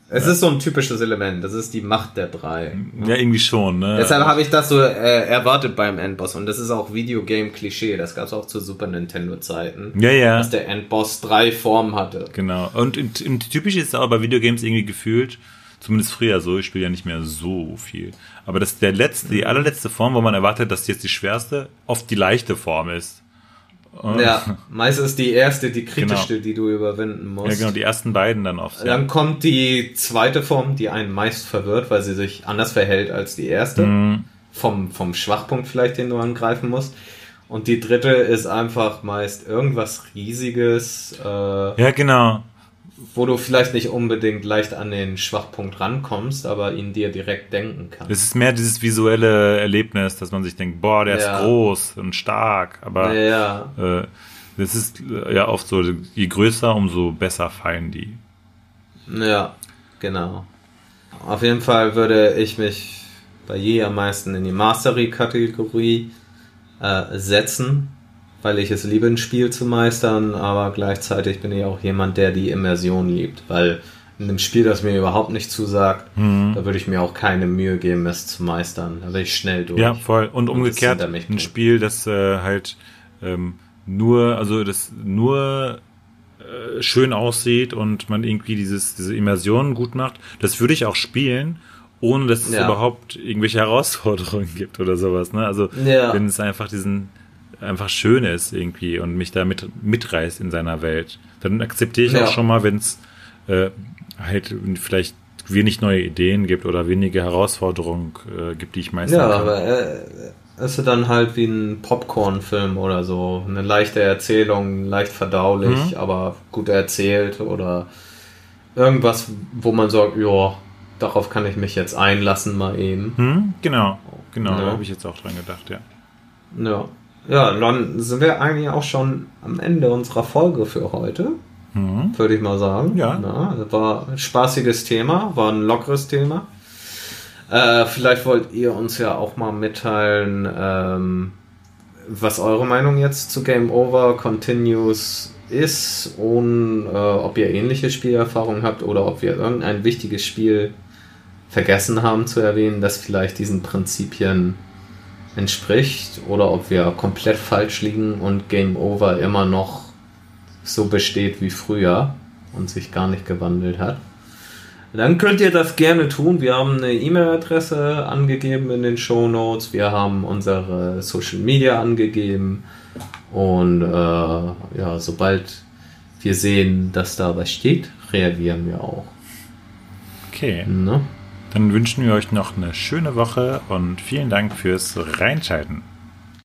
Es ist so ein typisches Element. Das ist die Macht der drei. Ja, irgendwie schon, ne? Deshalb habe ich das so äh, erwartet beim Endboss. Und das ist auch Videogame-Klischee. Das gab es auch zu Super Nintendo-Zeiten. ja, ja. Dass der Endboss drei Formen hatte. Genau. Und, und, und typisch ist es auch bei Videogames irgendwie gefühlt, zumindest früher so, ich spiele ja nicht mehr so viel. Aber das ist der letzte, die allerletzte Form, wo man erwartet, dass jetzt die schwerste, oft die leichte Form ist. Ja, (laughs) meistens die erste, die kritischste, Genau. die du überwinden musst. Ja, genau, die ersten beiden dann oft. Ja. Dann kommt die zweite Form, die einen meist verwirrt, weil sie sich anders verhält als die erste. Mhm. Vom, vom Schwachpunkt vielleicht, den du angreifen musst. Und die dritte ist einfach meist irgendwas Riesiges, äh, ja, genau. Wo du vielleicht nicht unbedingt leicht an den Schwachpunkt rankommst, aber ihn dir direkt denken kannst. Es ist mehr dieses visuelle Erlebnis, dass man sich denkt, boah, der Ja. ist groß und stark. Aber ja, äh, das ist äh, ja oft so, je größer, umso besser fallen die. ja, genau. Auf jeden Fall würde ich mich bei je am meisten in die Mastery-Kategorie äh, setzen, weil ich es liebe, ein Spiel zu meistern, aber gleichzeitig bin ich auch jemand, der die Immersion liebt, weil in einem Spiel, das mir überhaupt nicht zusagt, da würde ich mir auch keine Mühe geben, es zu meistern. Da will ich schnell durch. Ja, voll. Und Und umgekehrt, ein. Spiel, das äh, halt ähm, nur, also das nur äh, schön aussieht und man irgendwie dieses, diese Immersion gut macht, das würde ich auch spielen, ohne dass es Ja. überhaupt irgendwelche (laughs) Herausforderungen gibt oder sowas. Ne? Also Ja. wenn es einfach diesen einfach schön ist irgendwie und mich da mit, mitreißt in seiner Welt. Dann akzeptiere ich ja. auch schon mal, wenn es äh, halt vielleicht wenig neue Ideen gibt oder wenige Herausforderungen äh, gibt, die ich meistens. Ja, kann. aber äh, es ist dann halt wie ein Popcorn-Film oder so. Eine leichte Erzählung, leicht verdaulich, mhm. aber gut erzählt oder irgendwas, wo man sagt, ja, darauf kann ich mich jetzt einlassen mal eben. Mhm, genau, genau, ja. da habe ich jetzt auch dran gedacht, ja. Ja. Ja, dann sind wir eigentlich auch schon am Ende unserer Folge für heute. Mhm. Würde ich mal sagen. Ja. ja. War ein spaßiges Thema, war ein lockeres Thema. Äh, vielleicht wollt ihr uns ja auch mal mitteilen, ähm, was eure Meinung jetzt zu Game Over Continues ist und äh, ob ihr ähnliche Spielerfahrungen habt oder ob wir irgendein wichtiges Spiel vergessen haben zu erwähnen, das vielleicht diesen Prinzipien entspricht oder ob wir komplett falsch liegen und Game Over immer noch so besteht wie früher und sich gar nicht gewandelt hat. Dann könnt ihr das gerne tun. Wir haben eine E-Mail-Adresse angegeben in den Show Notes. Wir haben unsere Social Media angegeben. Und äh, ja, sobald wir sehen, dass da was steht, reagieren wir auch. Okay. Ne? Dann wünschen wir euch noch eine schöne Woche und vielen Dank fürs Reinschalten.